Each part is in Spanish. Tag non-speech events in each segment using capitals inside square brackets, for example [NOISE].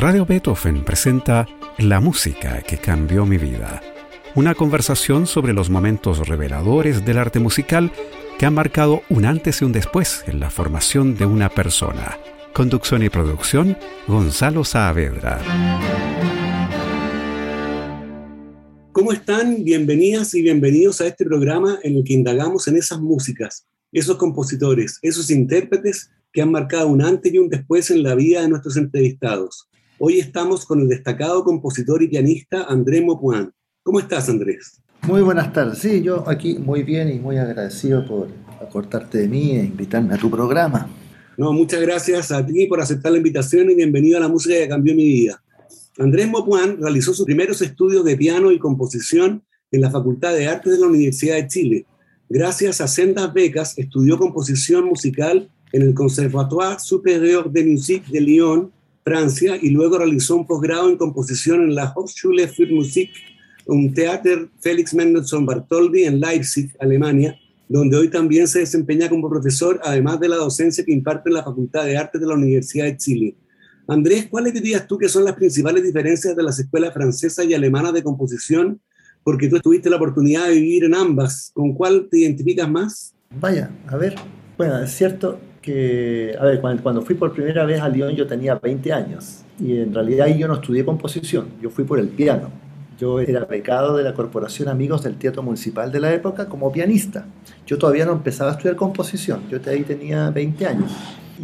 Radio Beethoven presenta La música que cambió mi vida. Una conversación sobre los momentos reveladores del arte musical que han marcado un antes y un después en la formación de una persona. Conducción y producción, Gonzalo Saavedra. ¿Cómo están? Bienvenidas y bienvenidos a este programa en el que indagamos en esas músicas, esos compositores, esos intérpretes que han marcado un antes y un después en la vida de nuestros entrevistados. Hoy estamos con el destacado compositor y pianista Andrés Mopuán. ¿Cómo estás, Andrés? Muy buenas tardes. Sí, yo aquí muy bien y muy agradecido por acortarte de mí e invitarme a tu programa. No, muchas gracias a ti por aceptar la invitación y bienvenido a la música que cambió mi vida. Andrés Mopuán realizó sus primeros estudios de piano y composición en la Facultad de Artes de la Universidad de Chile. Gracias a sendas becas, estudió composición musical en el Conservatoire Supérieur de Musique de Lyon, Francia, y luego realizó un posgrado en composición en la Hochschule für Musik un Theater Felix Mendelssohn Bartholdy en Leipzig, Alemania, donde hoy también se desempeña como profesor, además de la docencia que imparte en la Facultad de Artes de la Universidad de Chile. Andrés, ¿cuáles dirías tú que son las principales diferencias de las escuelas francesa y alemana de composición? Porque tú tuviste la oportunidad de vivir en ambas. ¿Con cuál te identificas más? Vaya, a ver. Bueno, es cierto que, a ver, cuando, fui por primera vez a Lyon yo tenía 20 años y en realidad ahí yo no estudié composición, yo fui por el piano. Yo era becado de la Corporación Amigos del Teatro Municipal de la época como pianista. Yo todavía no empezaba a estudiar composición, yo ahí tenía 20 años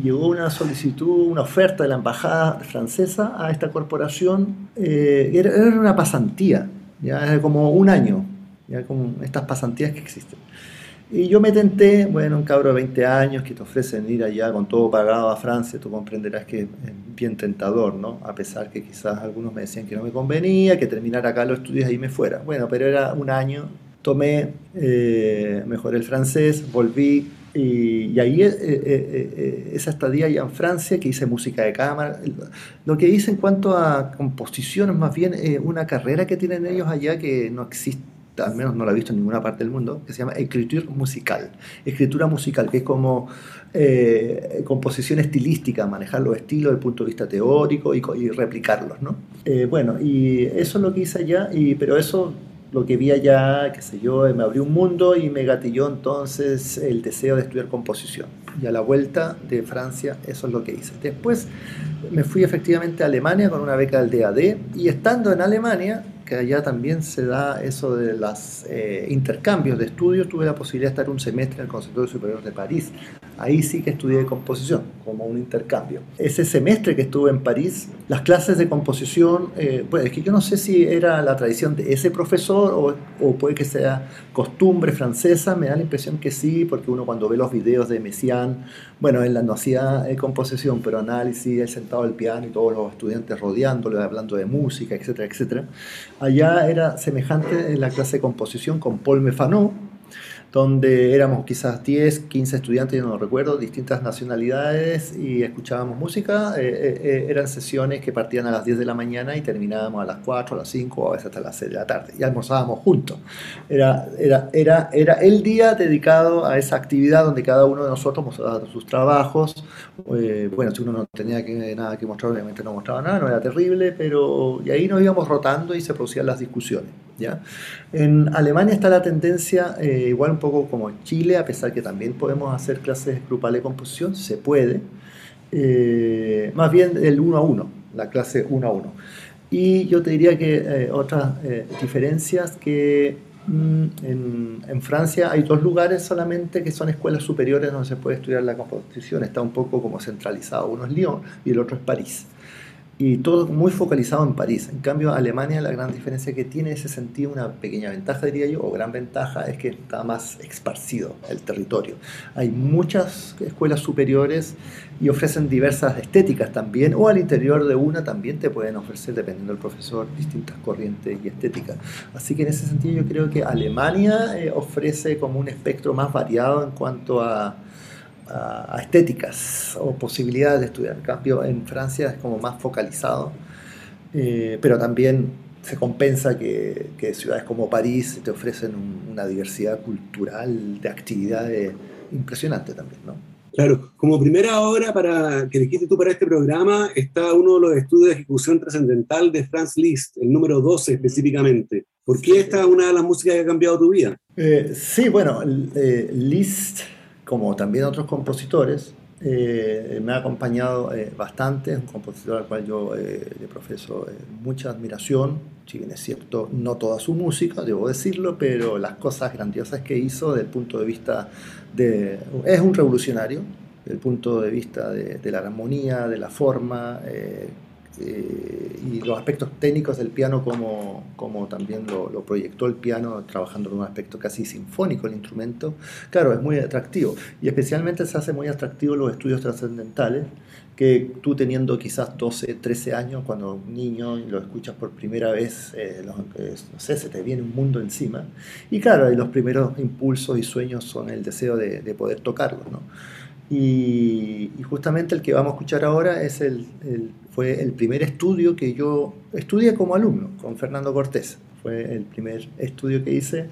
llegó una solicitud, una oferta de la embajada francesa a esta corporación. Eh, era, una pasantía, ya como un año, ya con estas pasantías que existen. Y yo me tenté, bueno, un cabro de 20 años que te ofrecen ir allá con todo pagado a Francia, tú comprenderás que es bien tentador, ¿no? A pesar que quizás algunos me decían que no me convenía, que terminar acá los estudios y me fuera. Bueno, pero era un año, tomé, eh, mejor el francés, volví, y, ahí eh, eh, eh, esa estadía allá en Francia, que hice música de cámara, lo que hice en cuanto a composición es más bien una carrera que tienen ellos allá que no existe, al menos no la he visto en ninguna parte del mundo, que se llama escritura musical. Escritura musical, que es como composición estilística, manejar los estilos desde el punto de vista teórico y, replicarlos. ¿no? bueno, y eso es lo que hice allá, y, pero eso lo que vi allá, qué sé yo, me abrió un mundo y me gatilló entonces el deseo de estudiar composición. Y a la vuelta de Francia, eso es lo que hice. Después me fui efectivamente a Alemania con una beca del DAD y estando en Alemania, allá también se da eso de los eh, intercambios de estudios, tuve la posibilidad de estar un semestre en el Conservatorio Superior de París. Ahí sí que estudié composición, como un intercambio. Ese semestre que estuve en París, las clases de composición, eh, pues es que yo no sé si era la tradición de ese profesor o, o, puede que sea costumbre francesa, me da la impresión que sí, porque uno cuando ve los videos de Messiaen, bueno, él no hacía eh, composición, pero análisis, él sentado al piano y todos los estudiantes rodeándolo, hablando de música, etcétera, etcétera. Allá era semejante en la clase de composición con Paul Mefano, donde éramos quizás 10, 15 estudiantes, yo no recuerdo, distintas nacionalidades y escuchábamos música. Eh, eh, eh, eran sesiones que partían a las 10 de la mañana y terminábamos a las 4, a las 5 o a veces hasta las 6 de la tarde y almorzábamos juntos. Era, era, era, era el día dedicado a esa actividad donde cada uno de nosotros mostraba sus trabajos. bueno, si uno no tenía que, nada que mostrar, obviamente no mostraba nada, no era terrible, pero y ahí nos íbamos rotando y se producían las discusiones. En Alemania está la tendencia igual un poco como Chile, a pesar que también podemos hacer clases grupales de composición, se puede. Eh, más bien el uno a uno, la clase uno a uno. Y yo te diría que eh, otras eh, diferencias que mm, en, en, Francia hay dos lugares solamente que son escuelas superiores donde se puede estudiar la composición, está un poco como centralizado, uno es Lyon y el otro es París y todo muy focalizado en París. En cambio, Alemania, la gran diferencia que tiene ese sentido, una pequeña ventaja, diría yo, o gran ventaja, es que está más esparcido el territorio. Hay muchas escuelas superiores y ofrecen diversas estéticas también, o al interior de una también te pueden ofrecer, dependiendo del profesor, distintas corrientes y estéticas. Así que en ese sentido yo creo que Alemania eh, ofrece como un espectro más variado en cuanto a a, estéticas o posibilidades de estudiar. En cambio, en Francia es como más focalizado, eh, pero también se compensa que, ciudades como París te ofrecen una diversidad cultural de actividades impresionante también, ¿no? Claro, como primera obra para que elegiste tú para este programa está uno de los estudios de ejecución trascendental de Franz Liszt, el número 12 específicamente. ¿Por qué esta es una de las músicas que ha cambiado tu vida? Eh, sí, bueno, eh, Liszt, como también otros compositores, eh, me ha acompañado bastante, es un compositor al cual yo le profeso mucha admiración, si bien es cierto, no toda su música, debo decirlo, pero las cosas grandiosas que hizo desde el punto de vista de... Es un revolucionario, desde el punto de vista de, la armonía, de la forma, eh, y los aspectos técnicos del piano como, como también lo, lo, proyectó el piano, trabajando en un aspecto casi sinfónico el instrumento, claro, es muy atractivo. Y especialmente se hace muy atractivo los estudios trascendentales, que tú teniendo quizás 12, 13 años, cuando un niño lo escuchas por primera vez, eh, no sé, se te viene un mundo encima. Y claro, los primeros impulsos y sueños son el deseo de, de poder tocarlo, ¿no? Y, justamente el que vamos a escuchar ahora es el, fue el primer estudio que yo estudié como alumno con Fernando Cortés. Fue el primer estudio que hice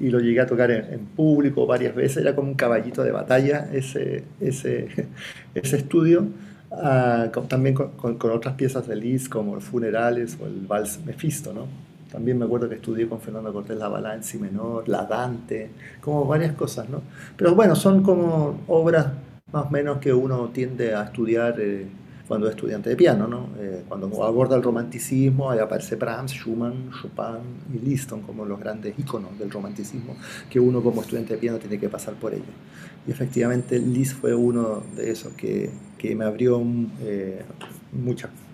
y lo llegué a tocar en, público varias veces. Era como un caballito de batalla ese, ese, [LAUGHS] ese estudio. Ah, también con, con, otras piezas de Liszt como Funerales o el Vals Mefisto, ¿no? También me acuerdo que estudié con Fernando Cortés la bala en si menor, la Dante, como varias cosas, ¿no? Pero bueno, son como obras más o menos que uno tiende a estudiar eh, cuando es estudiante de piano, ¿no? Eh, cuando aborda el romanticismo, ahí aparece Brahms, Schumann, Chopin y Liszt como los grandes íconos del romanticismo que uno como estudiante de piano tiene que pasar por ellos. Y efectivamente Liszt fue uno de esos que, que me abrió eh,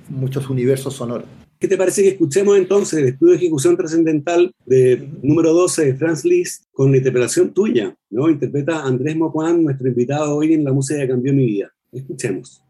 muchos universos sonoros. ¿Qué te parece que escuchemos entonces el estudio de ejecución trascendental de número 12 de Franz Liszt con la interpretación tuya? ¿no? Interpreta Andrés Mopuán, nuestro invitado hoy en La Música que Cambió Mi Vida. Escuchemos.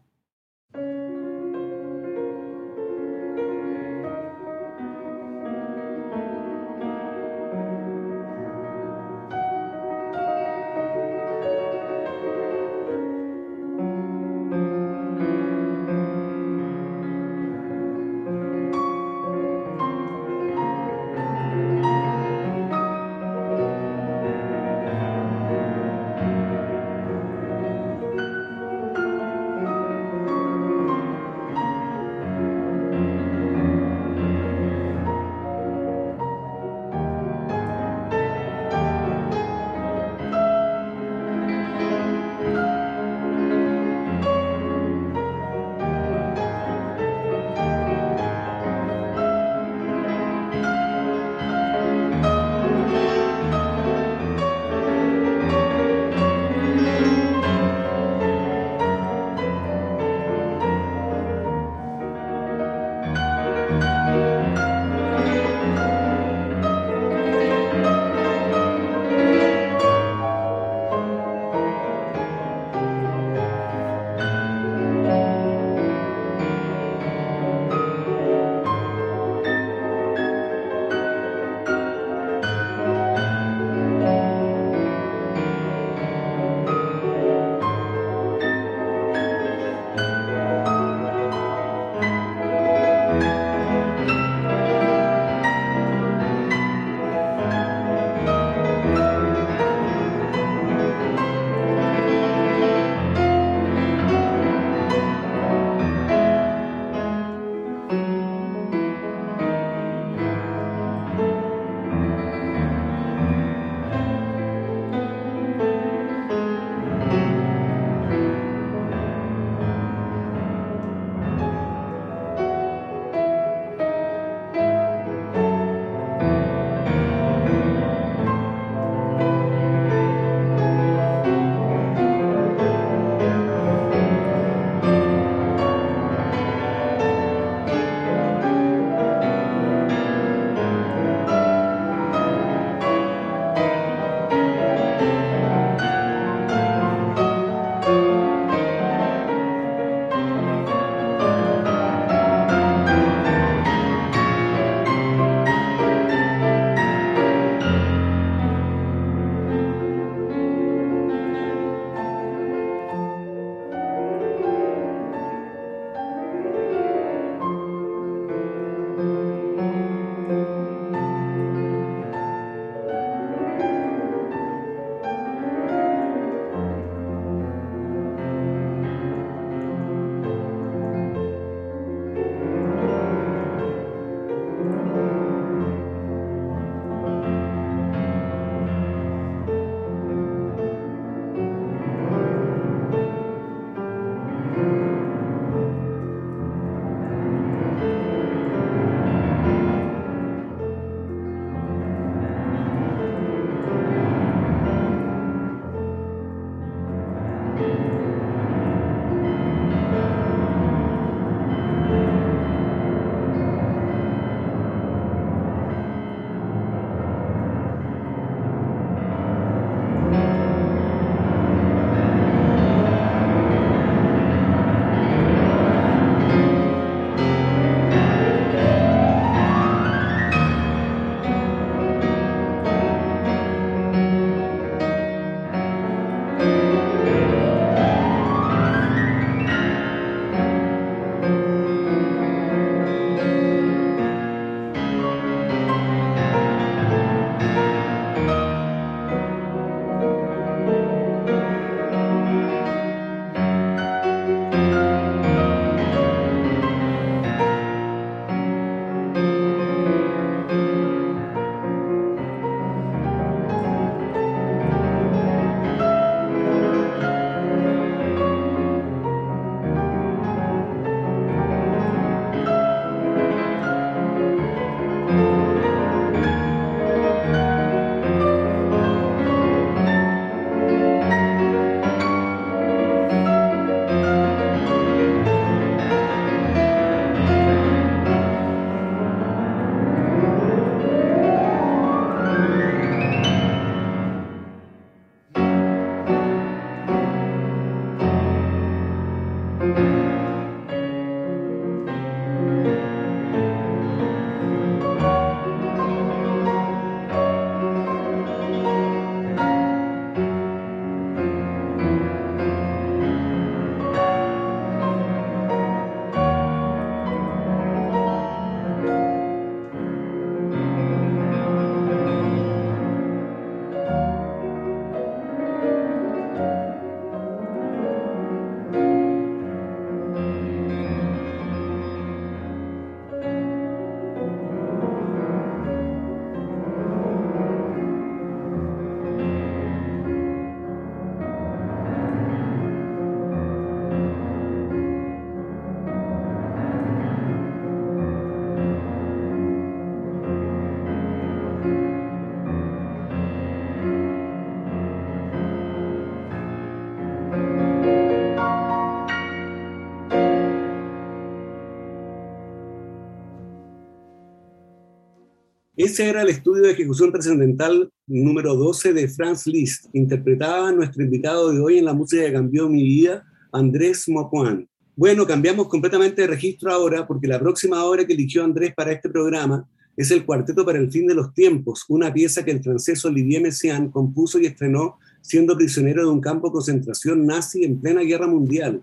Ese era el estudio de ejecución trascendental número 12 de Franz Liszt. Interpretaba nuestro invitado de hoy en la música que cambió mi vida, Andrés Mopuan. Bueno, cambiamos completamente de registro ahora porque la próxima obra que eligió Andrés para este programa es el Cuarteto para el Fin de los Tiempos, una pieza que el francés Olivier Messiaen compuso y estrenó siendo prisionero de un campo de concentración nazi en plena guerra mundial.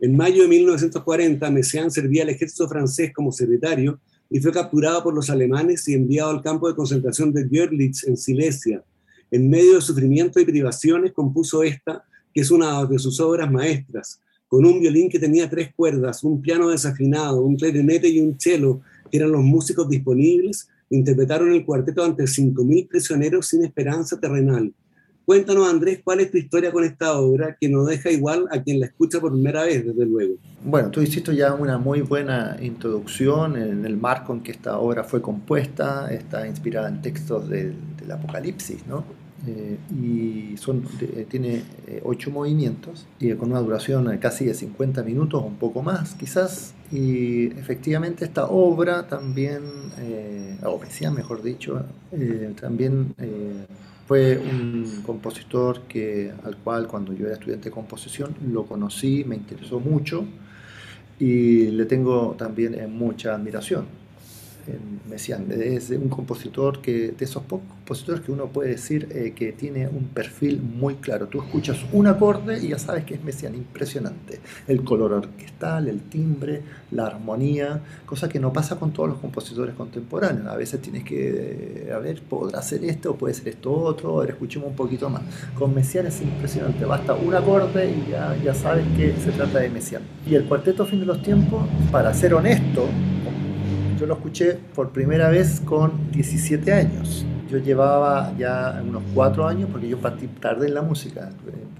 En mayo de 1940, Messiaen servía al ejército francés como secretario y fue capturado por los alemanes y enviado al campo de concentración de Görlitz en Silesia. En medio de sufrimiento y privaciones compuso esta, que es una de sus obras maestras, con un violín que tenía tres cuerdas, un piano desafinado, un clarinete y un cello, que eran los músicos disponibles, interpretaron el cuarteto ante 5.000 prisioneros sin esperanza terrenal. Cuéntanos, Andrés, cuál es tu historia con esta obra que no deja igual a quien la escucha por primera vez, desde luego. Bueno, tú hiciste ya una muy buena introducción en el marco en que esta obra fue compuesta, está inspirada en textos del, Apocalipsis, ¿no? Eh, y son, eh, tiene eh, ocho movimientos y con una duración casi de 50 minutos, un poco más quizás. Y efectivamente esta obra también, o decía mejor dicho, también fue un compositor que, al cual cuando yo era estudiante de composición lo conocí, me interesó mucho y le tengo también mucha admiración me decían, es un compositor que, de esos pocos compositores que uno puede decir eh, que tiene un perfil muy claro. Tú escuchas un acorde y ya sabes que es Messiaen, impresionante. El color orquestal, el timbre, la armonía, cosa que no pasa con todos los compositores contemporáneos. A veces tienes que, eh, a ver, podrá ser esto puede ser esto otro, a ver, escuchemos un poquito más. Con Messiaen es impresionante, basta un acorde y ya, ya sabes que se trata de Messiaen. Y el cuarteto Fin de los Tiempos, para ser honesto, yo lo escuché por primera vez con 17 años. Yo llevaba ya unos 4 años porque yo partí tarde en la música.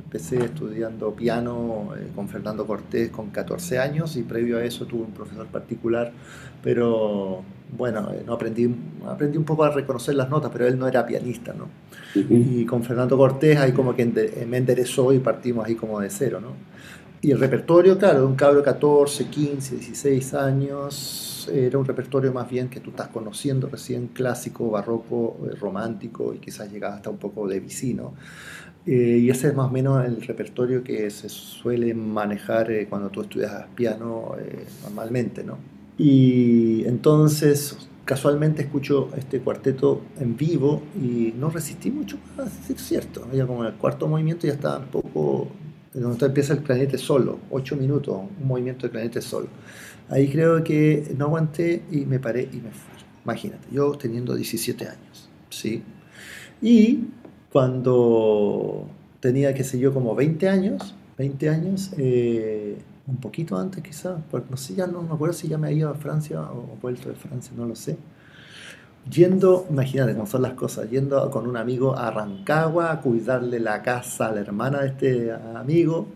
Empecé estudiando piano eh, con Fernando Cortés con 14 años y previo a eso tuve un profesor particular, pero bueno, eh, no aprendí, aprendí un poco a reconocer las notas, pero él no era pianista, ¿no? Y con Fernando Cortés ahí como que me enderezó y partimos ahí como de cero, ¿no? Y el repertorio, claro, de un cabro de 14, 15, 16 años, era un repertorio más bien que tú estás conociendo recién, clásico, barroco, eh, romántico y quizás llegaba hasta un poco de vicino. Eh, y ese es más o menos el repertorio que se suele manejar eh, cuando tú estudias piano normalmente, ¿no? Y entonces, casualmente escucho este cuarteto en vivo y no resistí mucho más, decir cierto. Ya como en el cuarto movimiento ya estaba un poco donde empieza el planeta solo, 8 minutos, un movimiento de planeta solo. Ahí creo que no aguanté y me paré y me fui. Imagínate, yo teniendo 17 años, ¿sí? Y cuando tenía, qué sé yo, como 20 años, 20 años, eh, un poquito antes quizás, porque no sé, ya no me acuerdo si ya me había ido a Francia o vuelto de Francia, no lo sé Yendo, imagínate cómo son las cosas, yendo con un amigo a Rancagua a cuidarle la casa a la hermana de este amigo.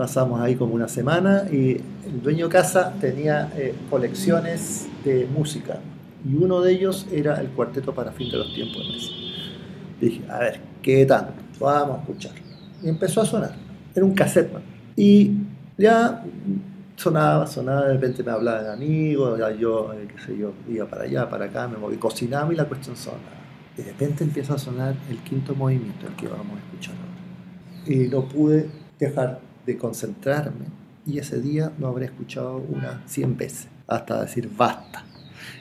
Pasamos ahí como una semana y el dueño de casa tenía eh, colecciones de música y uno de ellos era el cuarteto para fin de los tiempos de Dije, a ver, ¿qué tal? Vamos a escucharlo. Y empezó a sonar. Era un cassette. Y ya sonaba, sonaba, de repente me hablaba de amigos, ya yo, eh, qué sé yo, iba para allá, para acá, me moví, cocinaba y la cuestión sonaba. De repente empieza a sonar el quinto movimiento, el que vamos a escuchar ahora. Y no pude dejar de concentrarme y ese día lo habré escuchado unas 100 veces, hasta decir basta.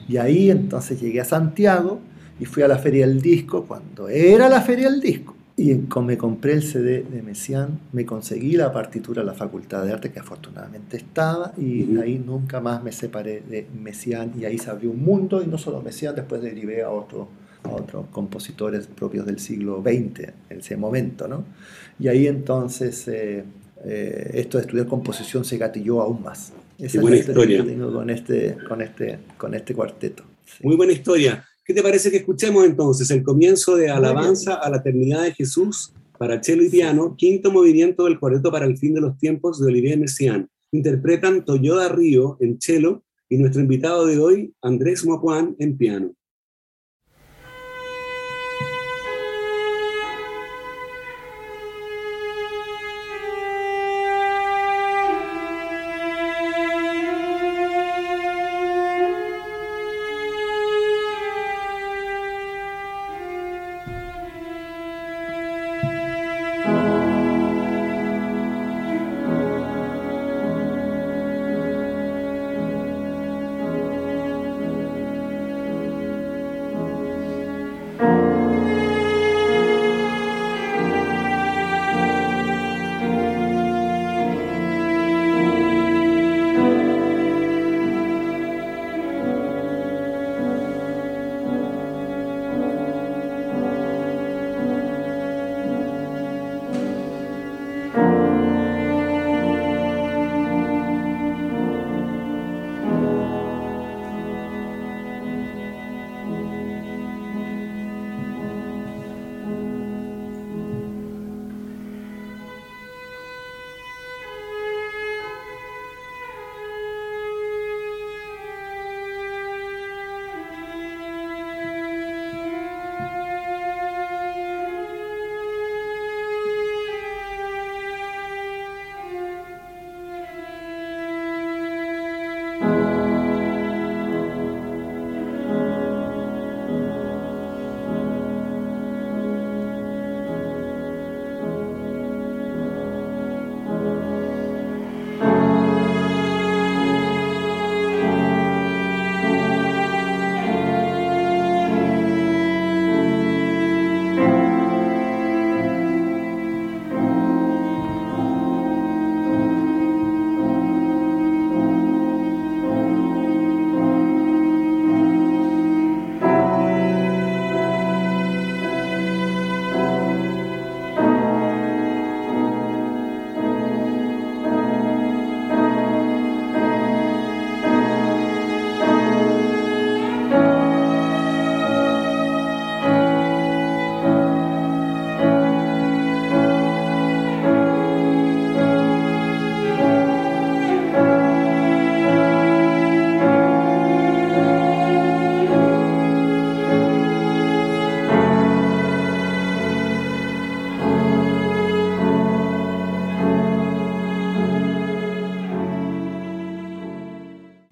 Y ahí entonces llegué a Santiago y fui a la Feria del Disco cuando era la Feria del Disco y me compré el CD de Messiaen, me conseguí la partitura de la Facultad de Arte, que afortunadamente estaba, y ahí nunca más me separé de Messiaen, y ahí se abrió un mundo, y no solo Messiaen, después derivé a, otro, a otros compositores propios del siglo XX, en ese momento, ¿no? Y ahí entonces eh, eh, esto de estudiar composición se gatilló aún más. Esa buena es la historia que tengo con este, con este, con este cuarteto. Muy buena historia. ¿Qué te parece que escuchemos entonces el comienzo de Alabanza a la Eternidad de Jesús para cello y piano, quinto movimiento del cuarteto para el fin de los tiempos de Olivier Messiaen? Interpretan Toyoda Río en cello y nuestro invitado de hoy, Andrés Mopuán, en piano.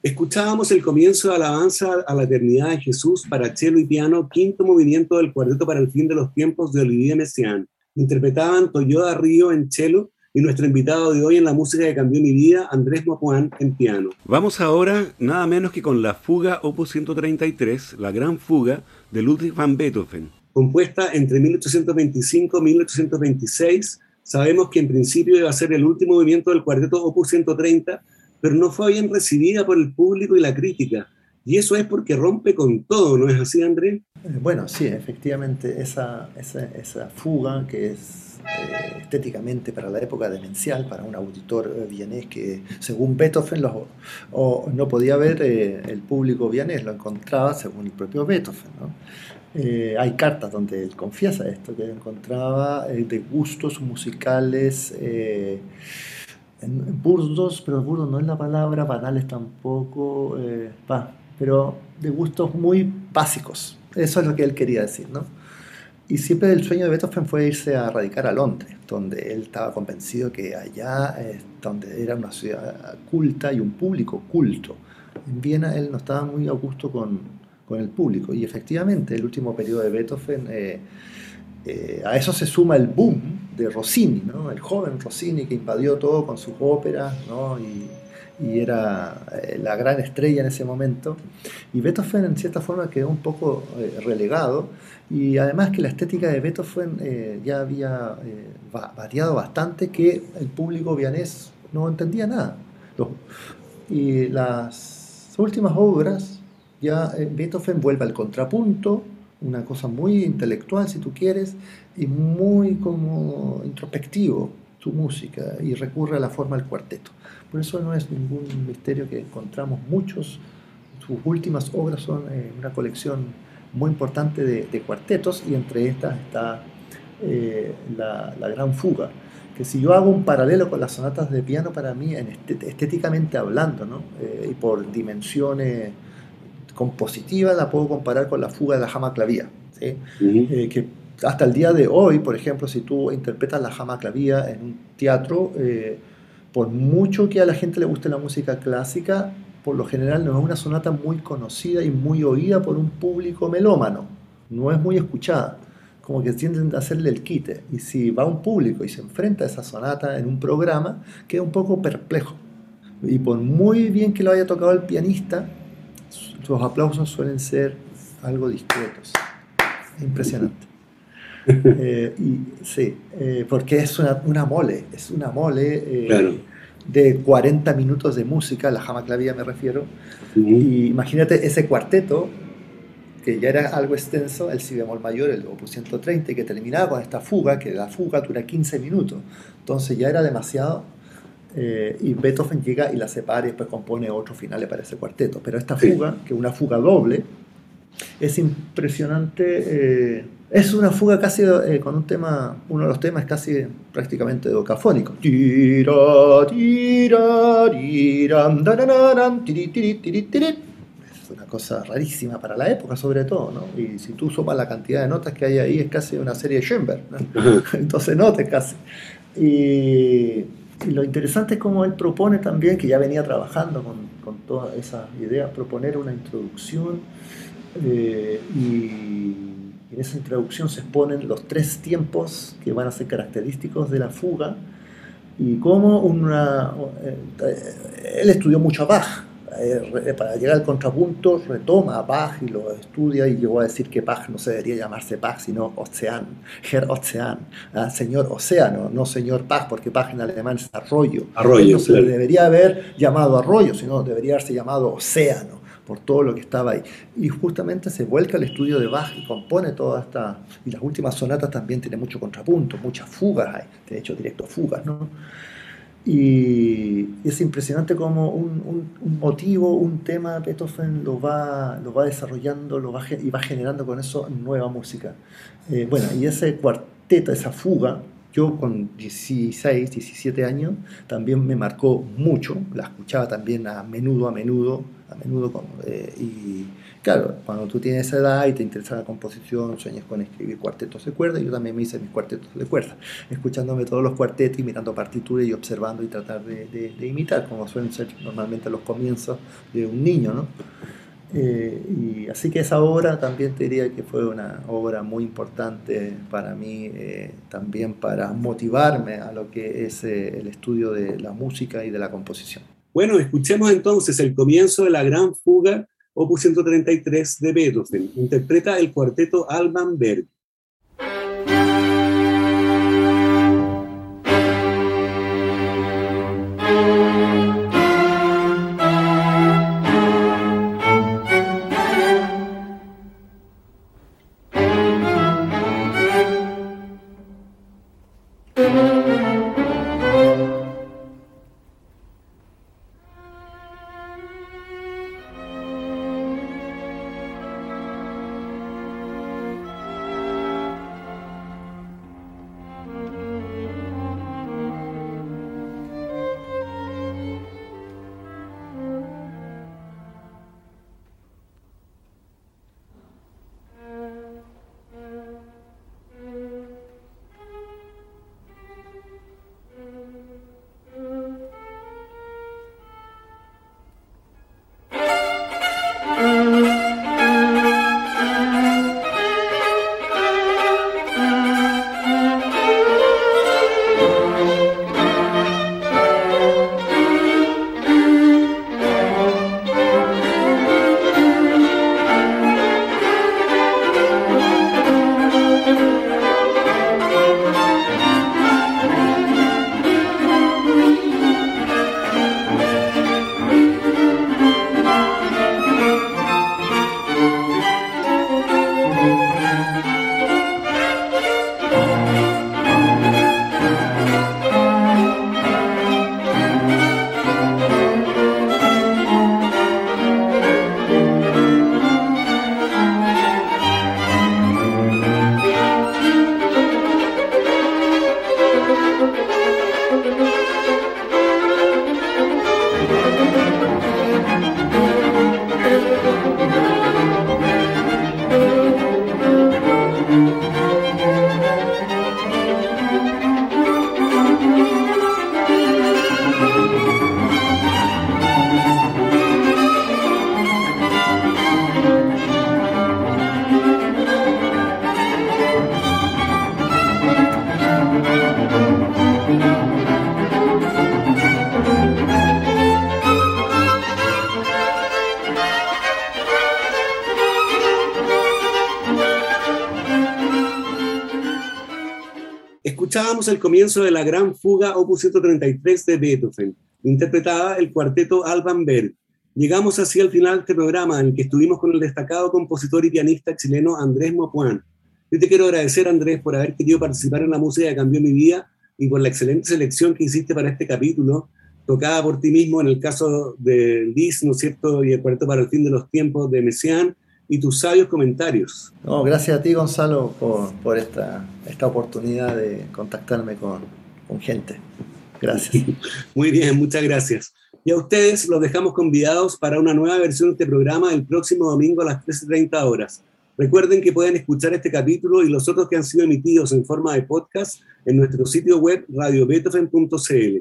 Escuchábamos el comienzo de Alabanza a la Eternidad de Jesús para cello y piano, quinto movimiento del Cuarteto para el Fin de los Tiempos de Olivier Messiaen. Interpretaban Toyoda Río en cello y nuestro invitado de hoy en la música que cambió mi vida, Andrés Mopuán, en piano. Vamos ahora nada menos que con la fuga Opus 133, la gran fuga de Ludwig van Beethoven. Compuesta entre 1825 y 1826, sabemos que en principio iba a ser el último movimiento del cuarteto Opus 130, pero no fue bien recibida por el público y la crítica. Y eso es porque rompe con todo, ¿no es así, Andrés? Eh, bueno, sí, efectivamente, esa, esa, esa fuga que es eh, estéticamente para la época demencial, para un auditor eh, vienés que según Beethoven o, no podía ver el público vienés, lo encontraba según el propio Beethoven. hay cartas donde él confiesa esto, que encontraba de gustos musicales en burdos, pero burdos no es la palabra, banales tampoco, eh, pero de gustos muy básicos. Eso es lo que él quería decir, ¿no? Y siempre el sueño de Beethoven fue irse a radicar a Londres, donde él estaba convencido que allá, eh, donde era una ciudad culta y un público culto. En Viena él no estaba muy a gusto con, con el público. Y efectivamente, el último periodo de Beethoven, eh, eh, a eso se suma el boom de Rossini, el joven Rossini que invadió todo con sus óperas y, era eh, la gran estrella en ese momento. Y Beethoven en cierta forma quedó un poco eh, relegado y además que la estética de Beethoven ya había variado bastante que el público vianés no entendía nada. y las últimas obras ya Beethoven vuelve al contrapunto, una cosa muy intelectual, si tú quieres, y muy como introspectivo su música, y recurre a la forma del cuarteto. Por eso no es ningún misterio que encontramos muchos, sus últimas obras son eh, una colección muy importante de, cuartetos, y entre estas está eh, la, Gran Fuga, que si yo hago un paralelo con las sonatas de piano, para mí, estéticamente hablando. Eh, y por dimensiones compositiva la puedo comparar con la fuga de la jama clavía. Eh, que hasta el día de hoy, por ejemplo, si tú interpretas la jama clavía en un teatro, eh, por mucho que a la gente le guste la música clásica, por lo general no es una sonata muy conocida y muy oída por un público melómano. No es muy escuchada. Como que tienden a hacerle el quite. Y si va un público y se enfrenta a esa sonata en un programa, queda un poco perplejo. Y por muy bien que lo haya tocado el pianista, sus aplausos suelen ser algo discretos. Impresionante. [LAUGHS] Eh, y, sí, eh, porque es una, mole, es una mole eh, de 40 minutos de música, la jama clavía me refiero. Y imagínate ese cuarteto, que ya era algo extenso, el si bemol mayor, el opus 130, que terminaba con esta fuga, que la fuga dura 15 minutos. Entonces ya era demasiado eh, y Beethoven llega y la separa y después compone otro final para ese cuarteto. Pero esta fuga, que es una fuga doble, es impresionante. Eh, es una fuga casi eh, con un tema, uno de los temas casi prácticamente docafónico. Es una cosa rarísima para la época, sobre todo, ¿no? Y si tú sumas la cantidad de notas que hay ahí, es casi una serie de Schoenberg, [LAUGHS] [LAUGHS] Entonces notas casi. Y y lo interesante es cómo él propone también, que ya venía trabajando con, con todas esas ideas, proponer una introducción eh, y en esa introducción se exponen los tres tiempos que van a ser característicos de la fuga y cómo una... Eh, él estudió mucho a Bach, eh, para llegar al contrapunto retoma a Bach y lo estudia y llegó a decir que Bach no se debería llamarse Bach sino Ocean, Herr Ocean, ¿ah? señor océano, no señor Bach porque Bach en alemán es arroyo. Arroyo. No se debería haber llamado arroyo, sino debería haberse llamado océano por todo lo que estaba ahí. Y justamente se vuelca al estudio de Bach y compone toda esta... Y las últimas sonatas también tienen mucho contrapunto, muchas fugas hay, de hecho directo fugas, ¿no? Y es impresionante como un, motivo, un tema, Beethoven lo va, lo va desarrollando lo va, y va generando con eso nueva música. Eh, bueno, y ese cuarteto, esa fuga, yo con 16, 17 años, también me marcó mucho, la escuchaba también a menudo, a menudo, a menudo, eh, y claro, cuando tú tienes esa edad y te interesa la composición, sueñas con escribir cuartetos de cuerda, yo también me hice mis cuartetos de cuerda, escuchándome todos los cuartetos y mirando partituras y observando y tratar de, imitar, como suelen ser normalmente los comienzos de un niño, ¿no? Eh, y así que esa obra también te diría que fue una obra muy importante para mí, eh, también para motivarme a lo que es eh, el estudio de la música y de la composición. Bueno, escuchemos entonces el comienzo de la gran fuga opus 133 de Beethoven. Interpreta el cuarteto Alban Berg. El comienzo de la gran fuga opus 133 de Beethoven, interpretada el cuarteto Alban Berg. Llegamos así al final de este programa en el que estuvimos con el destacado compositor y pianista chileno Andrés Mopuán. Yo te quiero agradecer, Andrés, por haber querido participar en la música que cambió mi vida y por la excelente selección que hiciste para este capítulo, tocada por ti mismo en el caso de Liz, ¿no es cierto?, y el cuarteto para el fin de los tiempos de Messiaen, y tus sabios comentarios. No, gracias a ti, Gonzalo, por, por esta, esta oportunidad de contactarme con, con gente. Gracias. [LAUGHS] Muy bien, muchas gracias. Y a ustedes los dejamos convidados para una nueva versión de este programa el próximo domingo a las 13.30 horas. Recuerden que pueden escuchar este capítulo y los otros que han sido emitidos en forma de podcast en nuestro sitio web radiobeethoven.cl.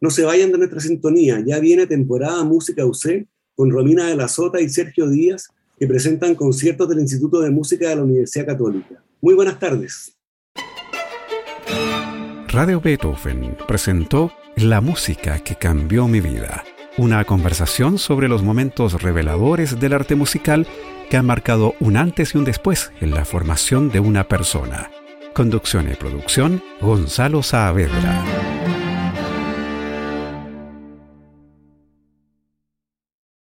No se vayan de nuestra sintonía, ya viene temporada Música UC con Romina de la Sota y Sergio Díaz que presentan conciertos del Instituto de Música de la Universidad Católica. Muy buenas tardes. Radio Beethoven presentó La música que cambió mi vida, una conversación sobre los momentos reveladores del arte musical que han marcado un antes y un después en la formación de una persona. Conducción y producción, Gonzalo Saavedra.